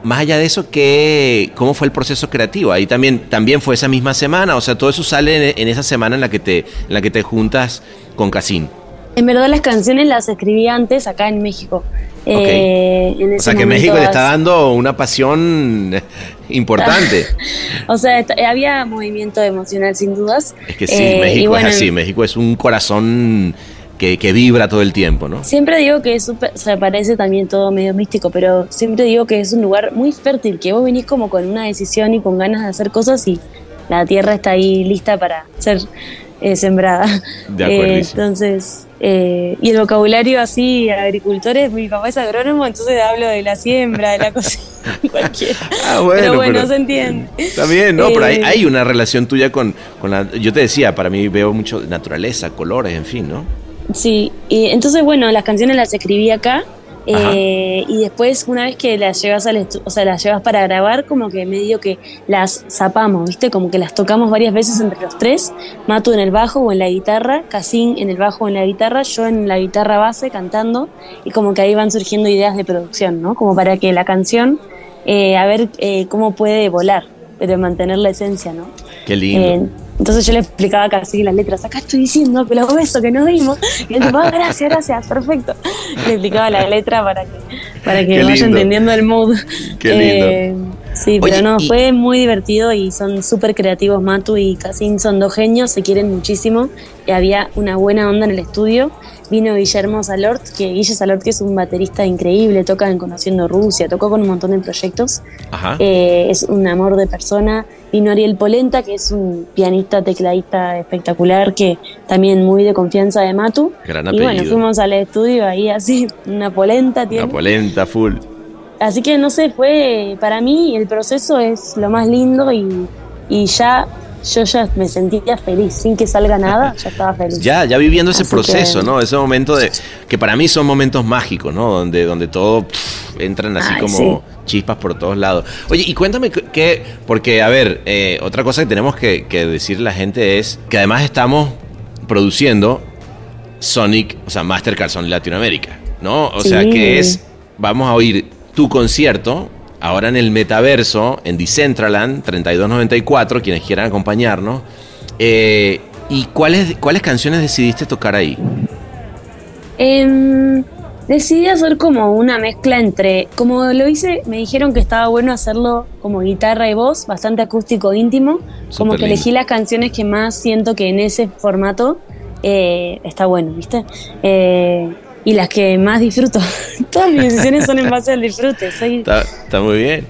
más allá de eso, ¿qué, ¿cómo fue el proceso creativo? Ahí también, también fue esa misma semana, o sea, todo eso sale en, en esa semana en la que te, en la que te juntas con Casín. en verdad las canciones las escribí antes acá en México. Eh, en O sea que México le está dando una pasión <laughs> importante. <laughs> O sea, est- había movimiento emocional sin dudas. Es que sí, Eh, México bueno, es así, México es un corazón que, que vibra todo el tiempo, ¿no? Siempre digo que es súper, o sea, parece también todo medio místico, pero siempre digo que es un lugar muy fértil, que vos venís como con una decisión y con ganas de hacer cosas y la tierra está ahí lista para ser eh, sembrada. De Eh, acuerdísimo. entonces, eh, y el vocabulario así, agricultores, mi papá es agrónomo, entonces hablo de la siembra, de la cosa, <laughs> cualquiera. <laughs> Ah, bueno, pero bueno, pero- se entiende. Está bien, no, pero hay, Eh, hay una relación tuya con, con la... Yo te decía, para mí veo mucho naturaleza, colores, en fin, ¿no? Sí, y entonces bueno, las canciones las escribí acá eh, y después una vez que las llevas al o sea, las llevas para grabar, como que medio que las zapamos, ¿viste? Como que las tocamos varias veces entre los tres, Matu en el bajo o en la guitarra, Casín en el bajo o en la guitarra, yo en la guitarra base cantando y como que ahí van surgiendo ideas de producción, ¿no? Como para que la canción, eh, a ver eh, cómo puede volar, pero mantener la esencia, ¿no? Qué lindo. Eh, entonces yo le explicaba casi las letras, acá estoy diciendo que los besos que nos dimos. Y él tipo, "Ah, gracias, gracias, perfecto. Le explicaba la letra para que, para que vaya entendiendo el mood. Qué lindo. sí, Oye, pero no, y- fue muy divertido y son súper creativos. Matu y Casín son dos genios, se quieren muchísimo. Y había una buena onda en el estudio. Vino Guillermo Salort, que Guille Salort, que es un baterista increíble, toca en Conociendo Rusia, tocó con un montón de proyectos. Ajá. Eh, es un amor de persona. Vino Ariel Polenta, que es un pianista, tecladista espectacular, que también muy de confianza de Matu. Gran y bueno, fuimos al estudio ahí así, <laughs> una polenta tiene. La polenta, full. Así que no sé, fue para mí el proceso es lo más lindo y, y ya yo ya me sentía feliz, sin que salga nada, ya estaba <laughs> feliz. Ya, ya viviendo ese Así proceso, que- ¿no? Ese momento de que para mí son momentos mágicos, ¿no? Donde, donde todo pff, entran así Ay, como sí. chispas por todos lados. Oye, y cuéntame qué- qué, porque a ver, eh, otra cosa que tenemos que, que decirle a la gente es que además estamos produciendo Sonic, o sea, Mastercard Sonic Latinoamérica, ¿no? O sea, que es, vamos a oír tu concierto. Ahora en el metaverso, en Decentraland 3294, quienes quieran acompañarnos. Eh, ¿Y cuáles, cuáles canciones decidiste tocar ahí? Em, decidí hacer como una mezcla entre, como lo hice, me dijeron que estaba bueno hacerlo como guitarra y voz, bastante acústico íntimo, como que lindo. elegí las canciones que más siento que en ese formato eh, está bueno, ¿viste? Eh, y las que más disfruto. <laughs> Todas mis decisiones son en base al disfrute. Soy, Está, está muy bien.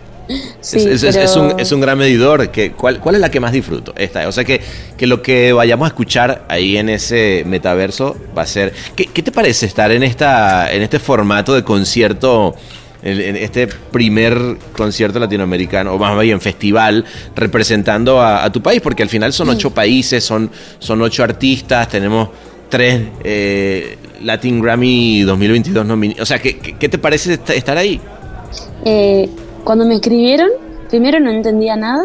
sí, es, es- es- pero- es un, es un gran medidor. Que, ¿cuál, ¿Cuál es la que más disfruto? Esta. O sea que, que lo que vayamos a escuchar ahí en ese metaverso va a ser. ¿Qué, qué te parece estar en esta en este formato de concierto? En, en este primer concierto latinoamericano, o más bien festival, representando a, a tu país, porque al final son ocho países, son, son ocho artistas, tenemos tres eh, Latin Grammy 2022 nominados. O sea, ¿qué, qué, te parece est- estar ahí? Eh, cuando me escribieron, primero no entendía nada,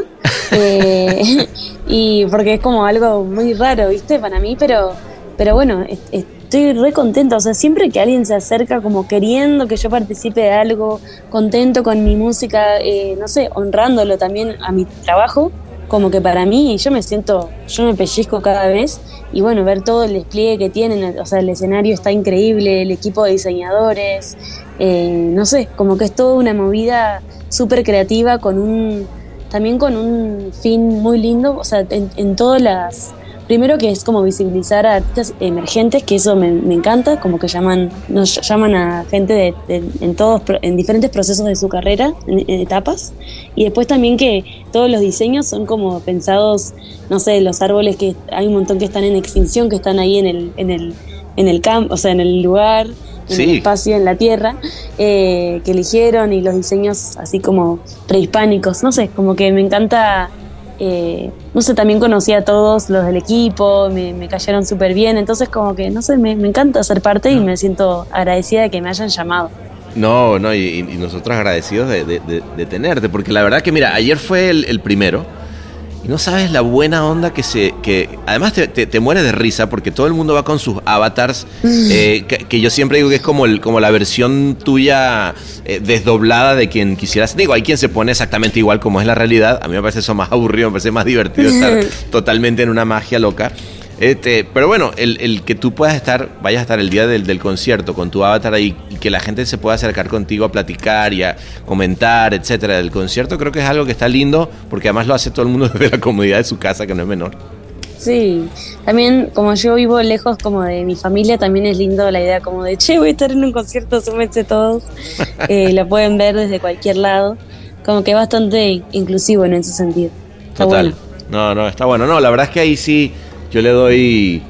eh, <laughs> <laughs> y porque es como algo muy raro, ¿viste? Para mí, pero, pero bueno, es- estoy re contenta, o sea, siempre que alguien se acerca como queriendo que yo participe de algo, contento con mi música, eh, no sé, honrándolo también a mi trabajo, como que para mí yo me siento, yo me pellizco cada vez y bueno, ver todo el despliegue que tienen, o sea, el escenario está increíble, el equipo de diseñadores, eh, no sé, como que es toda una movida súper creativa con un, también con un fin muy lindo, o sea, en, en todas las, primero que es como visibilizar a artistas emergentes, que eso me, me encanta, como que llaman, nos llaman a gente de, de- en todos, en diferentes procesos de su carrera, en, en etapas. Y después también que todos los diseños son como pensados, no sé, los árboles que hay un montón que están en extinción, que están ahí en el, en el, en el campo, o sea, en el lugar, en Sí. el espacio, en la tierra, eh, que eligieron y los diseños así como prehispánicos, no sé, como que me encanta, eh, no sé, también conocí a todos los del equipo, me, me cayeron súper bien, entonces como que, no sé, me, me encanta ser parte y me siento agradecida de que me hayan llamado. No, no, y, y nosotros agradecidos de, de- de- de tenerte, porque la verdad que mira, ayer fue el, el primero y no sabes la buena onda que se, que además te, te, te mueres de risa porque todo el mundo va con sus avatars, eh, que, que yo siempre digo que es como, el, como la versión tuya eh, desdoblada de quien quisieras. Digo, hay quien se pone exactamente igual como es la realidad, a mí me parece eso más aburrido, me parece más divertido estar totalmente en una magia loca. Este, pero bueno, el, el que tú puedas estar, vayas a estar el día del, del concierto con tu avatar ahí y que la gente se pueda acercar contigo a platicar y a comentar, etcétera, del concierto, creo que es algo que está lindo porque además lo hace todo el mundo <laughs> desde la comodidad de su casa, que no es menor. Sí, también como yo vivo lejos como de mi familia, también es lindo la idea como de, che, voy a estar en un concierto, súmense todos, <laughs> Eh, lo pueden ver desde cualquier lado, como que es bastante inclusivo en ese sentido. Está Total. bueno. No, no, está bueno. No, la verdad es que ahí sí yo le doy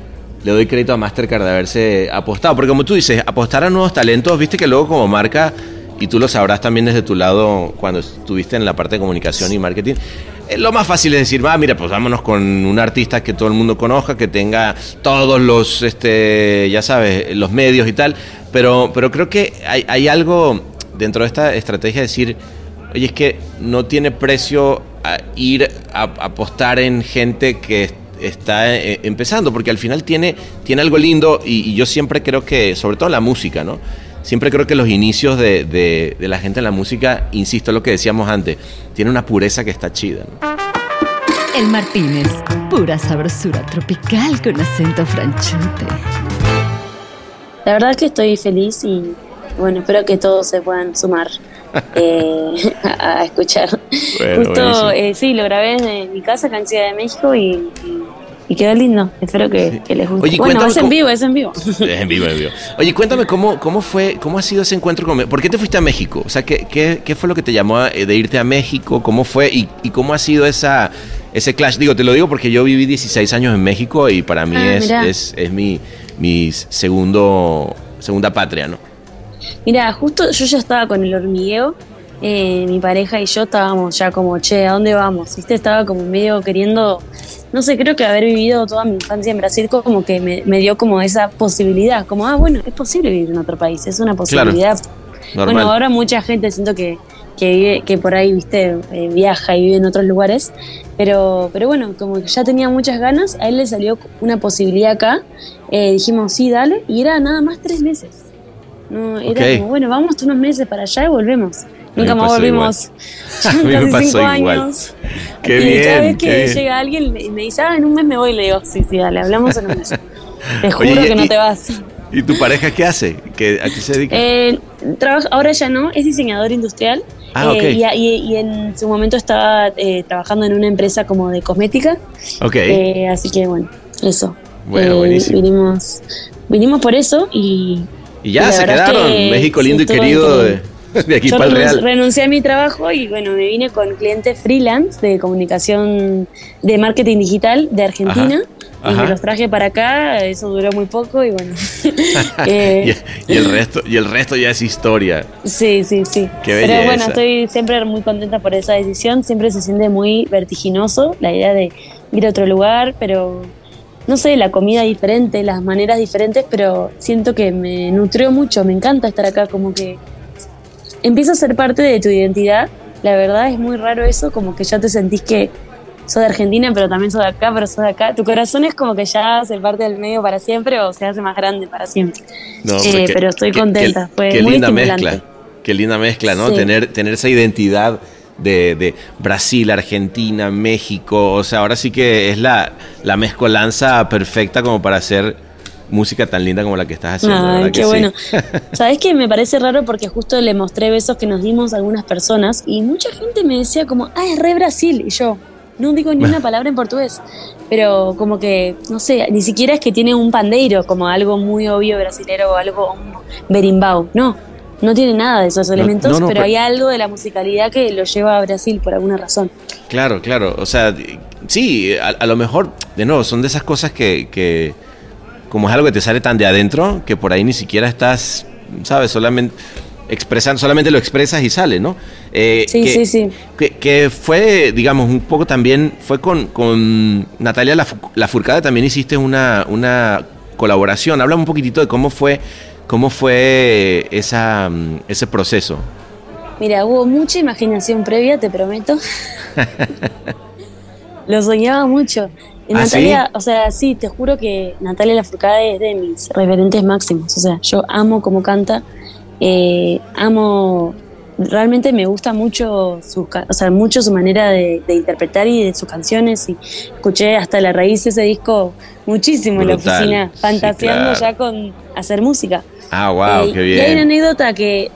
le doy crédito a Mastercard de haberse apostado, porque como tú dices, apostar a nuevos talentos, viste que luego como marca y tú lo sabrás también desde tu lado cuando estuviste en la parte de comunicación y marketing. eh, Lo más fácil es decir, va, mira, pues vámonos con un artista que todo el mundo conozca, que tenga todos los, este, ya sabes, los medios y tal. Pero, pero creo que hay, hay algo dentro de esta estrategia de decir, Oye, es que no tiene precio a ir a, a apostar en gente que está eh, empezando, porque al final tiene, tiene algo lindo y, y yo siempre creo que, sobre todo la música, ¿no? Siempre creo que los inicios de, de- de la gente en la música, insisto, lo que decíamos antes, tiene una pureza que está chida. ¿no? El Martínez, pura sabrosura tropical con acento franchute. La verdad que estoy feliz y bueno, espero que todos se puedan sumar <laughs> eh, a, a escuchar. Bueno, Justo, eh, sí, lo grabé en mi casa acá en Ciudad de México y, y- y quedó lindo. Espero que, que les guste. Oye, bueno, es en cómo- vivo, es en vivo. <laughs> Es en vivo, en vivo. Oye, cuéntame cómo, cómo fue, cómo ha sido ese encuentro con ¿Por qué te fuiste a México? O sea, ¿qué, qué, qué fue lo que te llamó a- eh, de irte a México? ¿Cómo fue? Y, y cómo ha sido esa, ese clash? Digo, te lo digo porque yo viví 16 años en México y para mí Ah, es, es, es mi, mi segundo, segunda patria, ¿no? Mira, justo yo ya estaba con el hormigueo. Eh, mi pareja y yo estábamos ya como, che, ¿a dónde vamos? ¿Viste? Estaba como medio queriendo, no sé, creo que haber vivido toda mi infancia en Brasil como que me, me dio como esa posibilidad, como, ah, bueno, es posible vivir en otro país, es una posibilidad. Bueno, ahora mucha gente siento que, que vive, que por ahí, viste, eh, viaja y vive en otros lugares, pero, pero bueno, como que ya tenía muchas ganas, a él le salió una posibilidad acá, eh, dijimos, sí, dale, y era nada más tres meses. No, era como, bueno, vamos unos meses para allá y volvemos. Nunca más volvimos. A mí me pasó <laughs> <laughs> cinco igual. años. Qué y cada bien, vez que bien. llega alguien y me dice, ah, en un mes me voy, le digo, sí, sí, dale, hablamos en un mes. <laughs> Te juro Oye, que no te vas. ¿Y tu pareja qué hace? ¿Qué, ¿A qué se dedica? Eh, trabaja, ahora ya no, es diseñador industrial. Ah, eh, ok. y, y- y en su momento estaba eh, trabajando en una empresa como de cosmética. ok. eh, así que bueno, eso. Bueno, Eh, buenísimo. Vinimos, vinimos por eso y. y ya se quedaron. que México lindo y querido increíble. <laughs> de aquí Yo para el renunci- Real. renuncié a mi trabajo y bueno, me vine con clientes freelance de comunicación de marketing digital de Argentina. Ajá, Y me los traje para acá, eso duró muy poco y bueno. <laughs> <laughs> eh, y, el resto, y el resto ya es historia. Sí, sí, sí. Qué Pero belleza. bueno, estoy siempre muy contenta por esa decisión. Siempre se siente muy vertiginoso la idea de ir a otro lugar, pero no sé, la comida diferente, las maneras diferentes, pero siento que me nutrió mucho. Me encanta estar acá, como que empieza a ser parte de tu identidad. La verdad es muy raro eso, como que ya te sentís que sos de Argentina, pero también sos de acá, pero sos de acá. Tu corazón es como que ya hace parte del medio para siempre o se hace más grande para siempre. No, Eh, qué- pero estoy contenta, Qué, fue qué muy linda mezcla. Qué linda mezcla, ¿no? Sí. Tener, tener esa identidad de, de Brasil, Argentina, México. O sea, ahora sí que es la, la mezcolanza perfecta como para hacer música tan linda como la que estás haciendo. Ay, ¿verdad qué que sí? bueno. <laughs> ¿Sabes qué? Me parece raro porque justo le mostré besos que nos dimos a algunas personas y mucha gente me decía como, ah, es re Brasil. Y yo, no digo ni una <laughs> palabra en portugués, pero como que, no sé, ni siquiera es que tiene un pandeiro como algo muy obvio brasilero o algo un berimbau, no, no tiene nada de esos elementos, no, no, pero pero- hay algo de la musicalidad que lo lleva a Brasil por alguna razón. Claro, claro. O sea, sí, a, a lo mejor, de nuevo, son de esas cosas que, que, como es algo que te sale tan de adentro, que por ahí ni siquiera estás, ¿sabes? Solamente expresando, solamente lo expresas y sale, ¿no? Eh, Sí, que, sí, sí. Que, que fue, digamos, un poco también, fue con, con Natalia Lafourcade, también hiciste una, una colaboración. Háblame un poquitito de cómo fue, cómo fue esa, ese proceso. Mira, hubo mucha imaginación previa, te prometo. <laughs> Lo soñaba mucho. ¿Ah, Natalia, o sea, sí, te juro que Natalia Lafourcade es de mis referentes máximos. O sea, yo amo cómo canta, eh, amo, realmente me gusta mucho su, o sea, mucho su manera de, de interpretar y de sus canciones. Y escuché hasta la raíz ese disco muchísimo en la oficina, Sí, fantaseando claro. ya con hacer música. Ah, wow, Eh, qué Y hay una bien. anécdota que,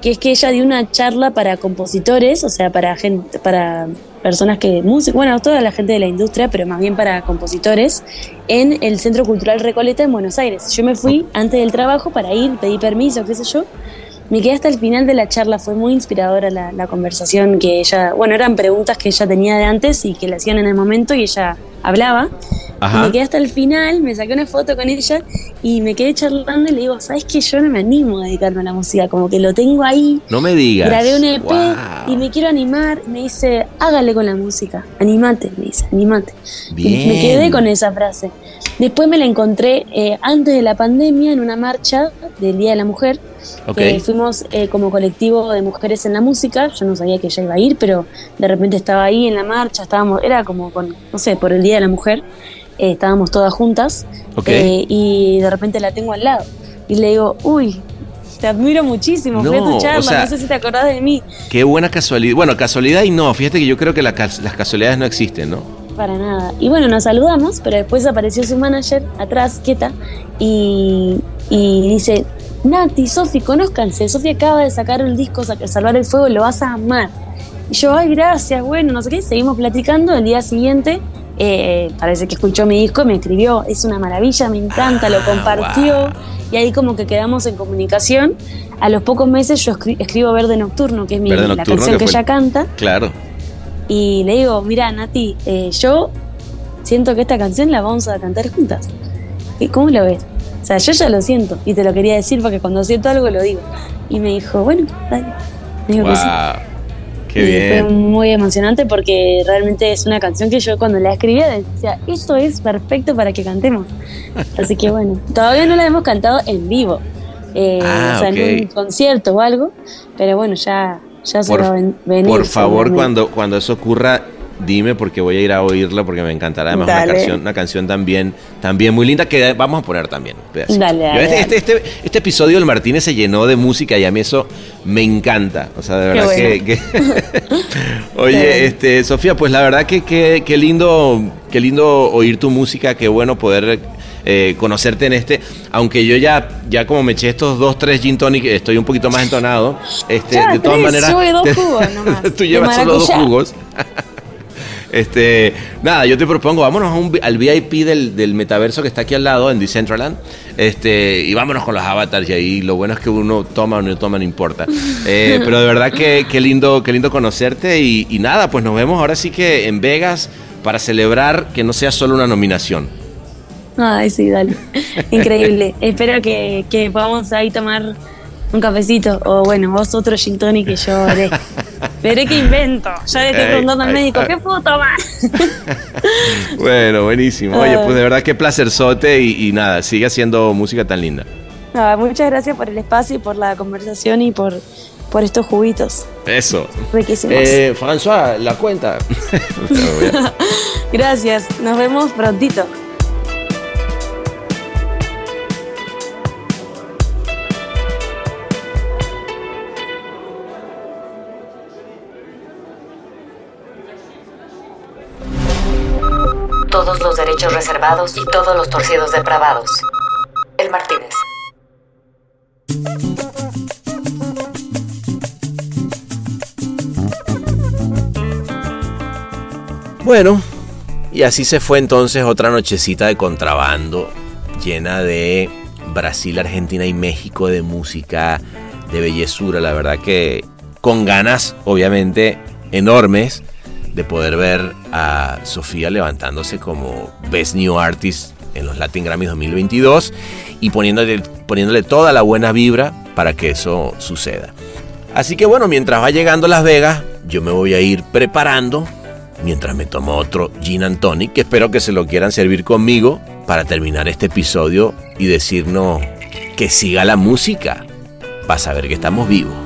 que es que ella dio una charla para compositores, o sea, para gente, para personas que músicos, bueno, toda la gente de la industria, pero más bien para compositores, en el Centro Cultural Recoleta en Buenos Aires. Yo me fui antes del trabajo para ir, pedí permiso, qué sé yo. Me quedé hasta el final de la charla, fue muy inspiradora la, la conversación que ella, bueno, eran preguntas que ella tenía de antes y que le hacían en el momento y ella hablaba. Ajá. Y me quedé hasta el final, me saqué una foto con ella y me quedé charlando y le digo, ¿sabes que Yo no me animo a dedicarme a la música, como que lo tengo ahí, No me digas. grabé un EP Wow. y me quiero animar. Me dice, hágale con la música, animate, me dice, animate. Y Bien. me quedé con esa frase. Después me la encontré eh, antes de la pandemia en una marcha del Día de la Mujer. Ok. que fuimos eh, como colectivo de mujeres en la música. Yo no sabía que ella iba a ir, pero de repente estaba ahí en la marcha, estábamos, era como con, no sé, por el Día de la Mujer. eh, estábamos todas juntas eh, y de repente la tengo al lado. Y le digo, uy, te admiro muchísimo, fui a No, tu charla, o sea- no sé si te acordás de mí. Qué buena casualidad. Bueno, casualidad y no. Fíjate que yo creo que la las casualidades no existen, ¿no? Para nada. Y bueno, nos saludamos, pero después apareció su manager atrás, quieta, y, y dice, Nati, Sofi, conózcanse. Sofi acaba de sacar el disco Sa- Salvar el Fuego, lo vas a amar. Y yo, ay, gracias, bueno, no sé qué. Seguimos platicando. El día siguiente, eh, parece que escuchó mi disco y me escribió, es una maravilla, me encanta, lo Ah, compartió. wow. Y ahí como que quedamos en comunicación. A los pocos meses yo escri- escribo Verde Nocturno, que es mi, Verde la Nocturno, canción que ella canta. Claro. Y le digo, mira, Nati, eh, yo siento que esta canción la vamos a cantar juntas. ¿Y cómo lo ves? O sea, yo ya lo siento y te lo quería decir porque cuando siento algo lo digo. Y me dijo, bueno, dale. Me dijo que sí. Qué y bien. fue muy emocionante porque realmente es una canción que yo cuando la escribía decía, esto es perfecto para que cantemos. Así que bueno, todavía no la hemos cantado en vivo. Eh, Ah, o sea, ok. en un concierto o algo, pero bueno, ya, ya se va a ven- venir. Por favor, cuando, cuando eso ocurra, dime porque voy a ir a oírla porque me encantará. Además, una Dale. canción, una canción también, también muy linda que vamos a poner también. Dale, dale, este, este, este, este episodio del Martínez se llenó de música y a mí eso me encanta. O sea, de verdad bueno. que, que- <laughs> Oye, este, Sofía, pues la verdad que que- qué lindo, qué lindo oír tu música, qué bueno poder eh, conocerte en este. Aunque yo ya, ya como me eché estos dos, tres gin tonic, estoy un poquito más entonado. Este, Ya, de todas maneras. <laughs> tú llevas solo dos jugos. <laughs> Este, nada, yo te propongo, vámonos a un al VIP del, del metaverso que está aquí al lado, en Decentraland, este, y vámonos con los avatars y ahí lo bueno es que uno toma o no toma, no importa. <laughs> Eh, pero de verdad que qué lindo, qué lindo conocerte y, y nada, pues nos vemos ahora sí que en Vegas para celebrar que no sea solo una nominación. Ay, sí, dale. <laughs> Increíble. Espero que, que podamos ahí tomar un cafecito. O bueno, vos otro gin tonic que yo veré. <laughs> Veré qué invento. Ya le estoy preguntando al médico, ay. ¿qué puedo tomar? <laughs> Bueno, buenísimo. Oye, Ay. pues de verdad qué placerzote y, y nada, sigue haciendo música tan linda. Muchas gracias por el espacio y por la conversación y por, por estos juguitos Eso. riquísimos. Eh, François, la cuenta. <laughs> Gracias. Nos vemos prontito. Reservados y todos los torcidos depravados. El Martínez. Bueno, y así se fue entonces otra nochecita de contrabando llena de Brasil, Argentina y México, de música, de bellezura. La verdad que con ganas, obviamente, enormes de poder ver a Sofía levantándose como Best New Artist en los Latin Grammy 2022 y poniéndole, poniéndole toda la buena vibra para que eso suceda. Así que bueno, mientras va llegando Las Vegas, yo me voy a ir preparando mientras me tomo otro Gin and Tonic, que espero que se lo quieran servir conmigo para terminar este episodio y decirnos que siga la música para saber que estamos vivos.